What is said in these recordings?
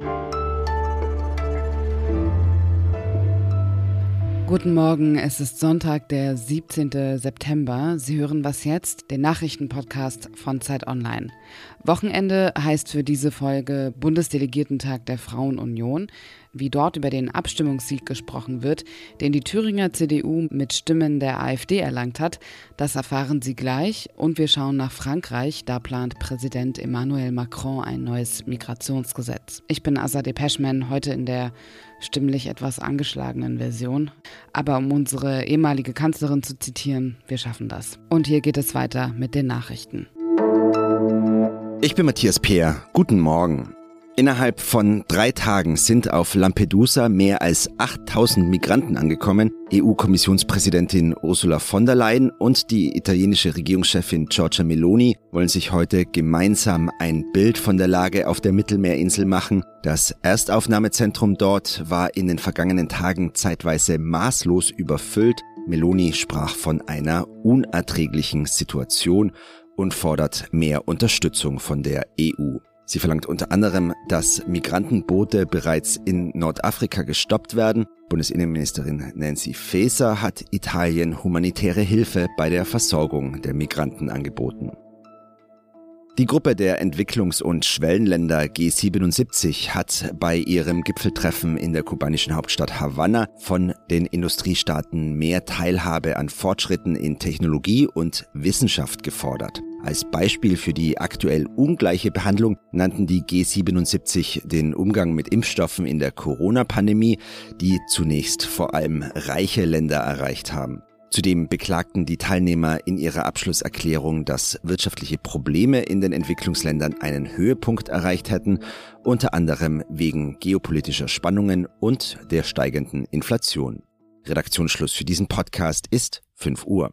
Bye. Guten Morgen, es ist Sonntag, der 17. September. Sie hören was jetzt, den Nachrichtenpodcast von Zeit Online. Wochenende heißt für diese Folge Bundesdelegiertentag der Frauenunion. Wie dort über den Abstimmungssieg gesprochen wird, den die Thüringer CDU mit Stimmen der AfD erlangt hat, das erfahren Sie gleich. Und wir schauen nach Frankreich. Da plant Präsident Emmanuel Macron ein neues Migrationsgesetz. Ich bin Azadeh Peschman, heute in der stimmlich etwas angeschlagenen Version. Aber um unsere ehemalige Kanzlerin zu zitieren, wir schaffen das. Und hier geht es weiter mit den Nachrichten. Ich bin Matthias Peer. Guten Morgen. Innerhalb von drei Tagen sind auf Lampedusa mehr als 8000 Migranten angekommen. EU-Kommissionspräsidentin Ursula von der Leyen und die italienische Regierungschefin Giorgia Meloni wollen sich heute gemeinsam ein Bild von der Lage auf der Mittelmeerinsel machen. Das Erstaufnahmezentrum dort war in den vergangenen Tagen zeitweise maßlos überfüllt. Meloni sprach von einer unerträglichen Situation und fordert mehr Unterstützung von der EU. Sie verlangt unter anderem, dass Migrantenboote bereits in Nordafrika gestoppt werden. Bundesinnenministerin Nancy Faeser hat Italien humanitäre Hilfe bei der Versorgung der Migranten angeboten. Die Gruppe der Entwicklungs- und Schwellenländer G77 hat bei ihrem Gipfeltreffen in der kubanischen Hauptstadt Havanna von den Industriestaaten mehr Teilhabe an Fortschritten in Technologie und Wissenschaft gefordert. Als Beispiel für die aktuell ungleiche Behandlung nannten die G77 den Umgang mit Impfstoffen in der Corona-Pandemie, die zunächst vor allem reiche Länder erreicht haben. Zudem beklagten die Teilnehmer in ihrer Abschlusserklärung, dass wirtschaftliche Probleme in den Entwicklungsländern einen Höhepunkt erreicht hätten, unter anderem wegen geopolitischer Spannungen und der steigenden Inflation. Redaktionsschluss für diesen Podcast ist 5 Uhr.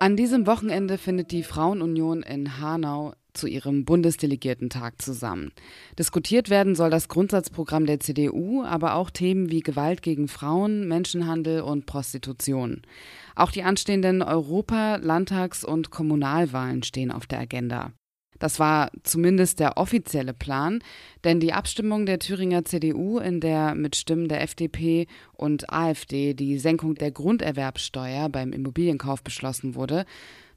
An diesem Wochenende findet die Frauenunion in Hanau zu ihrem Bundesdelegiertentag zusammen. Diskutiert werden soll das Grundsatzprogramm der CDU, aber auch Themen wie Gewalt gegen Frauen, Menschenhandel und Prostitution. Auch die anstehenden Europa-, Landtags- und Kommunalwahlen stehen auf der Agenda. Das war zumindest der offizielle Plan, denn die Abstimmung der Thüringer CDU, in der mit Stimmen der FDP und AfD die Senkung der Grunderwerbsteuer beim Immobilienkauf beschlossen wurde,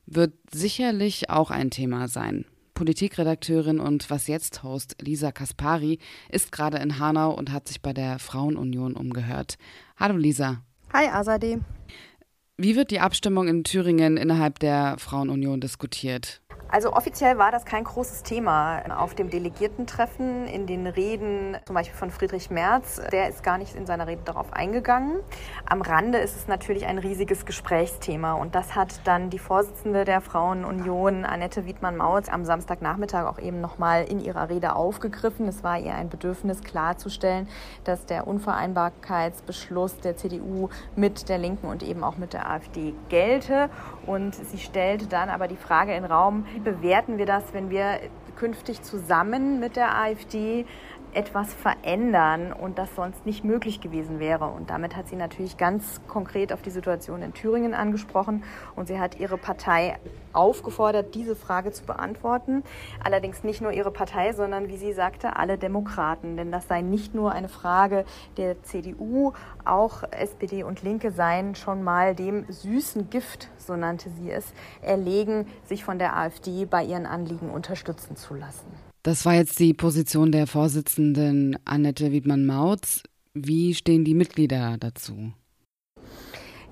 wird sicherlich auch ein Thema sein. Politikredakteurin und Was jetzt Host Lisa Kaspari ist gerade in Hanau und hat sich bei der Frauenunion umgehört. Hallo Lisa. Hi Azadeh. Wie wird die Abstimmung in Thüringen innerhalb der Frauenunion diskutiert? Also offiziell war das kein großes Thema auf dem Delegiertentreffen, in den Reden zum Beispiel von Friedrich Merz. Der ist gar nicht in seiner Rede darauf eingegangen. Am Rande ist es natürlich ein riesiges Gesprächsthema und das hat dann die Vorsitzende der Frauenunion, Annette Wiedmann-Mautz, am Samstagnachmittag auch eben nochmal in ihrer Rede aufgegriffen. Es war ihr ein Bedürfnis klarzustellen, dass der Unvereinbarkeitsbeschluss der CDU mit der Linken und eben auch mit der AfD gelte. Und sie stellte dann aber die Frage in den Raum, bewerten wir das, wenn wir künftig zusammen mit der AfD etwas verändern und das sonst nicht möglich gewesen wäre. Und damit hat sie natürlich ganz konkret auf die Situation in Thüringen angesprochen und sie hat ihre Partei aufgefordert, diese Frage zu beantworten. Allerdings nicht nur ihre Partei, sondern wie sie sagte, alle Demokraten. Denn das sei nicht nur eine Frage der CDU, auch SPD und Linke seien schon mal dem süßen Gift, so nannte sie es, erlegen, sich von der AfD bei ihren Anliegen unterstützen zu lassen. Das war jetzt die Position der Vorsitzenden Annette Wiedmann-Mautz. Wie stehen die Mitglieder dazu?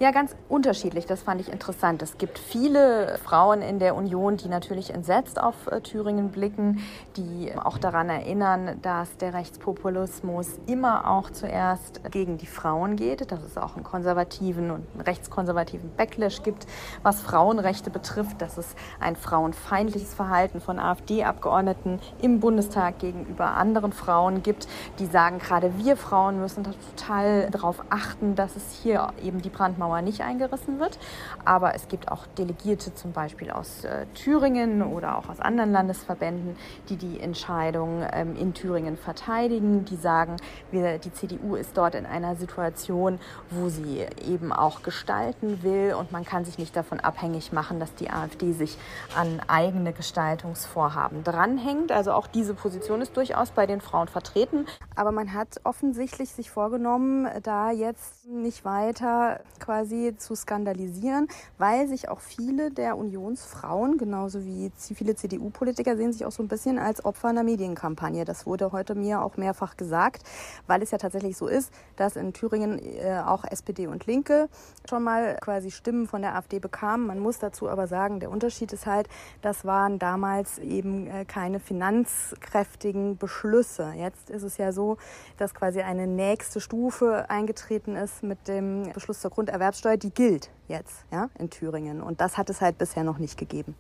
Ja, ganz unterschiedlich. Das fand ich interessant. Es gibt viele Frauen in der Union, die natürlich entsetzt auf äh, Thüringen blicken, die auch daran erinnern, dass der Rechtspopulismus immer auch zuerst gegen die Frauen geht, dass es auch einen konservativen und einen rechtskonservativen Backlash gibt, was Frauenrechte betrifft, dass es ein frauenfeindliches Verhalten von AfD-Abgeordneten im Bundestag gegenüber anderen Frauen gibt, die sagen, gerade wir Frauen müssen total darauf achten, dass es hier eben die Brandmauer nicht eingerissen wird. Aber es gibt auch Delegierte zum Beispiel aus äh, Thüringen oder auch aus anderen Landesverbänden, die die Entscheidung ähm, in Thüringen verteidigen, die sagen, wir, die CDU ist dort in einer Situation, wo sie eben auch gestalten will und man kann sich nicht davon abhängig machen, dass die AfD sich an eigene Gestaltungsvorhaben dranhängt. Also auch diese Position ist durchaus bei den Frauen vertreten. Aber man hat offensichtlich sich vorgenommen, da jetzt nicht weiter quasi zu skandalisieren, weil sich auch viele der Unionsfrauen, genauso wie viele CDU-Politiker, sehen sich auch so ein bisschen als Opfer einer Medienkampagne. Das wurde heute mir auch mehrfach gesagt, weil es ja tatsächlich so ist, dass in Thüringen äh, auch SPD und Linke schon mal quasi Stimmen von der AfD bekamen. Man muss dazu aber sagen, der Unterschied ist halt, das waren damals eben äh, keine finanzkräftigen Beschlüsse. Jetzt ist es ja so, dass quasi eine nächste Stufe eingetreten ist mit dem Beschluss zur Grunderwerbssteuer, die gilt jetzt ja, in Thüringen. Und das hat es halt bisher noch nicht gegeben.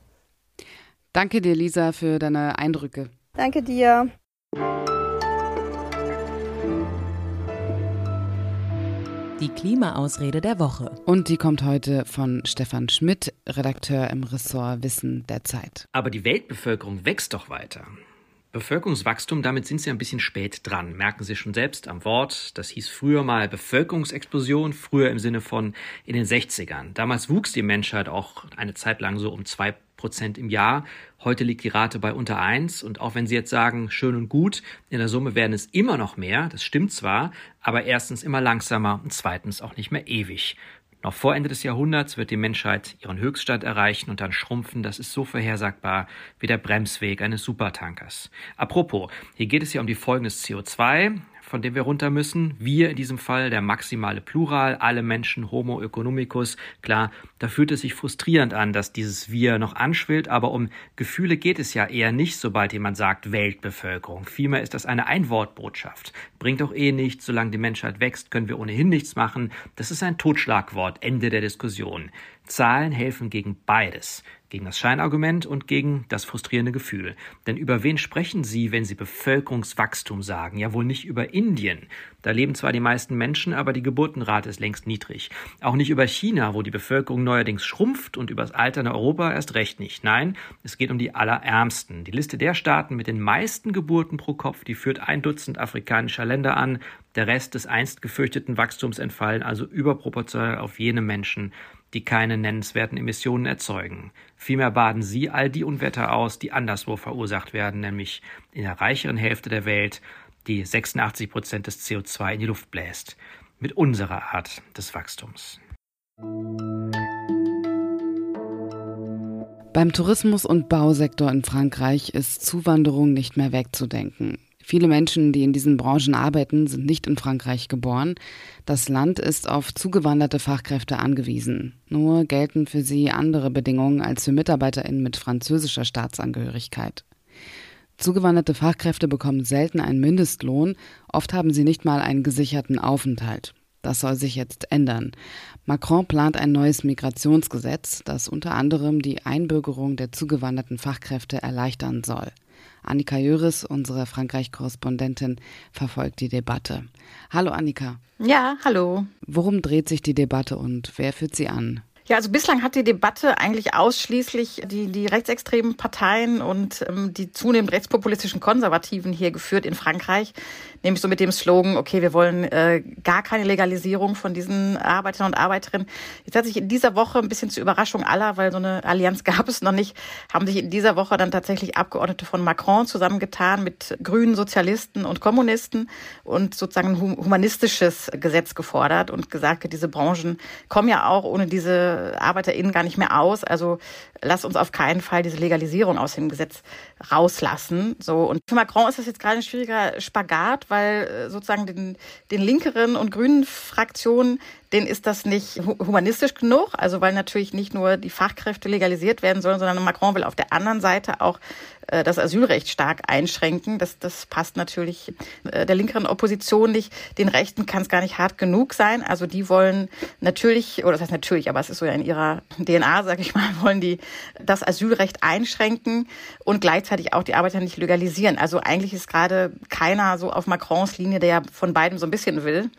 Danke dir, Lisa, für deine Eindrücke. Danke dir. Die Klimaausrede der Woche. Und die kommt heute von Stefan Schmidt, Redakteur im Ressort Wissen der Zeit. Aber die Weltbevölkerung wächst doch weiter. Bevölkerungswachstum, damit sind Sie ein bisschen spät dran, merken Sie schon selbst am Wort. Das hieß früher mal Bevölkerungsexplosion, früher im Sinne von in den 60ern. Damals wuchs die Menschheit auch eine Zeit lang so um zwei Prozent im Jahr. Heute liegt die Rate bei unter eins. Und auch wenn Sie jetzt sagen, schön und gut, in der Summe werden es immer noch mehr. Das stimmt zwar, aber erstens immer langsamer und zweitens auch nicht mehr ewig. Noch vor Ende des Jahrhunderts wird die Menschheit ihren Höchststand erreichen und dann schrumpfen. Das ist so vorhersagbar wie der Bremsweg eines Supertankers. Apropos, hier geht es ja um die Folgen des CO2 von dem wir runter müssen. Wir in diesem Fall, der maximale Plural, alle Menschen, Homo economicus. Klar, da fühlt es sich frustrierend an, dass dieses Wir noch anschwillt, aber um Gefühle geht es ja eher nicht, sobald jemand sagt Weltbevölkerung. Vielmehr ist das eine Einwortbotschaft. Bringt auch eh nichts, solange die Menschheit wächst, können wir ohnehin nichts machen. Das ist ein Totschlagwort, Ende der Diskussion. Zahlen helfen gegen beides gegen das Scheinargument und gegen das frustrierende Gefühl. Denn über wen sprechen Sie, wenn Sie Bevölkerungswachstum sagen? Ja wohl nicht über Indien. Da leben zwar die meisten Menschen, aber die Geburtenrate ist längst niedrig. Auch nicht über China, wo die Bevölkerung neuerdings schrumpft und über das alternde Europa erst recht nicht. Nein, es geht um die Allerärmsten. Die Liste der Staaten mit den meisten Geburten pro Kopf, die führt ein Dutzend afrikanischer Länder an. Der Rest des einst gefürchteten Wachstums entfallen also überproportional auf jene Menschen, die keine nennenswerten Emissionen erzeugen. Vielmehr baden sie all die Unwetter aus, die anderswo verursacht werden, nämlich in der reicheren Hälfte der Welt, die 86 Prozent des CO2 in die Luft bläst. Mit unserer Art des Wachstums. Beim Tourismus- und Bausektor in Frankreich ist Zuwanderung nicht mehr wegzudenken. Viele Menschen, die in diesen Branchen arbeiten, sind nicht in Frankreich geboren. Das Land ist auf zugewanderte Fachkräfte angewiesen. Nur gelten für sie andere Bedingungen als für Mitarbeiterinnen mit französischer Staatsangehörigkeit. Zugewanderte Fachkräfte bekommen selten einen Mindestlohn, oft haben sie nicht mal einen gesicherten Aufenthalt. Das soll sich jetzt ändern. Macron plant ein neues Migrationsgesetz, das unter anderem die Einbürgerung der zugewanderten Fachkräfte erleichtern soll. Annika Jöris, unsere Frankreich-Korrespondentin, verfolgt die Debatte. Hallo Annika. Ja, hallo. Worum dreht sich die Debatte und wer führt sie an? Ja, also bislang hat die Debatte eigentlich ausschließlich die, die rechtsextremen Parteien und ähm, die zunehmend rechtspopulistischen Konservativen hier geführt in Frankreich, nämlich so mit dem Slogan, okay, wir wollen äh, gar keine Legalisierung von diesen Arbeitern und Arbeiterinnen. Jetzt hat sich in dieser Woche ein bisschen zur Überraschung aller, weil so eine Allianz gab es noch nicht, haben sich in dieser Woche dann tatsächlich Abgeordnete von Macron zusammengetan mit Grünen, Sozialisten und Kommunisten und sozusagen ein humanistisches Gesetz gefordert und gesagt, diese Branchen kommen ja auch ohne diese ArbeiterInnen gar nicht mehr aus. Also lass uns auf keinen Fall diese Legalisierung aus dem Gesetz rauslassen. So und für Macron ist das jetzt gerade ein schwieriger Spagat, weil äh, sozusagen den, den linkeren und grünen Fraktionen denen ist das nicht humanistisch genug, also weil natürlich nicht nur die Fachkräfte legalisiert werden sollen, sondern Macron will auf der anderen Seite auch äh, das Asylrecht stark einschränken. Das, das passt natürlich äh, der linkeren Opposition nicht. Den Rechten kann es gar nicht hart genug sein. Also die wollen natürlich, oder das heißt natürlich, aber es ist so ja in ihrer DNA, sage ich mal, wollen die das Asylrecht einschränken und gleichzeitig auch die Arbeiter nicht legalisieren. Also eigentlich ist gerade keiner so auf Macrons Linie, der ja von beidem so ein bisschen will.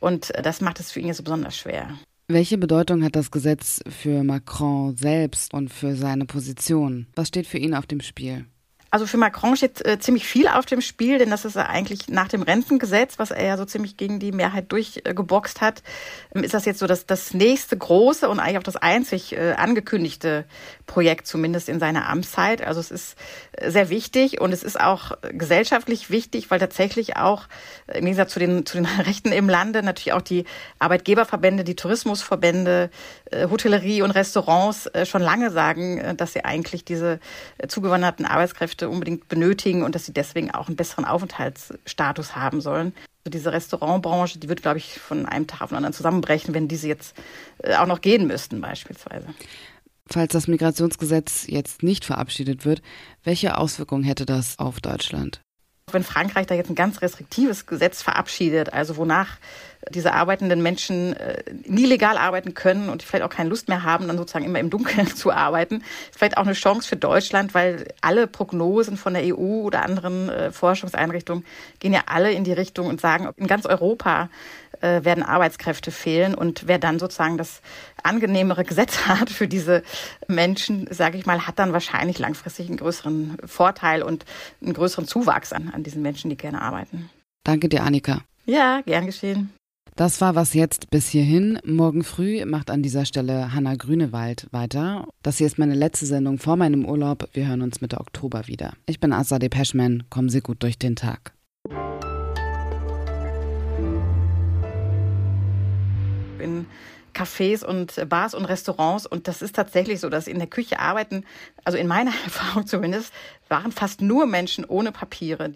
Und das macht es für ihn jetzt besonders schwer. Welche Bedeutung hat das Gesetz für Macron selbst und für seine Position? Was steht für ihn auf dem Spiel? Also für Macron steht äh, ziemlich viel auf dem Spiel, denn das ist eigentlich nach dem Rentengesetz, was er ja so ziemlich gegen die Mehrheit durchgeboxt hat, ähm, ist das jetzt so das, das nächste große und eigentlich auch das einzig äh, angekündigte Projekt, zumindest in seiner Amtszeit. Also es ist äh, sehr wichtig und es ist auch gesellschaftlich wichtig, weil tatsächlich auch äh, im Gegensatz zu den, zu den Rechten im Lande natürlich auch die Arbeitgeberverbände, die Tourismusverbände, äh, Hotellerie und Restaurants äh, schon lange sagen, äh, dass sie eigentlich diese äh, zugewanderten Arbeitskräfte Fachkräfte unbedingt benötigen und dass sie deswegen auch einen besseren Aufenthaltsstatus haben sollen. Also diese Restaurantbranche, die wird, glaube ich, von einem Tag auf den anderen zusammenbrechen, wenn diese jetzt äh, auch noch gehen müssten beispielsweise. Falls das Migrationsgesetz jetzt nicht verabschiedet wird, welche Auswirkungen hätte das auf Deutschland? Wenn Frankreich da jetzt ein ganz restriktives Gesetz verabschiedet, also wonach diese arbeitenden Menschen äh, nie legal arbeiten können und vielleicht auch keine Lust mehr haben, dann sozusagen immer im Dunkeln zu arbeiten, ist vielleicht auch eine Chance für Deutschland, weil alle Prognosen von der EU oder anderen äh, Forschungseinrichtungen gehen ja alle in die Richtung und sagen, in ganz Europa äh, werden Arbeitskräfte fehlen und wer dann sozusagen das angenehmere Gesetz hat für diese Menschen, sage ich mal, hat dann wahrscheinlich langfristig einen größeren Vorteil und einen größeren Zuwachs an, an diesen Menschen, die gerne arbeiten. Danke dir, Annika. Ja, gern geschehen. Das war was jetzt bis hierhin. Morgen früh macht an dieser Stelle Hanna Grünewald weiter. Das hier ist meine letzte Sendung vor meinem Urlaub. Wir hören uns Mitte Oktober wieder. Ich bin Asa Depeschman. Kommen Sie gut durch den Tag. In Cafés und Bars und Restaurants. Und das ist tatsächlich so, dass in der Küche arbeiten, also in meiner Erfahrung zumindest, waren fast nur Menschen ohne Papiere.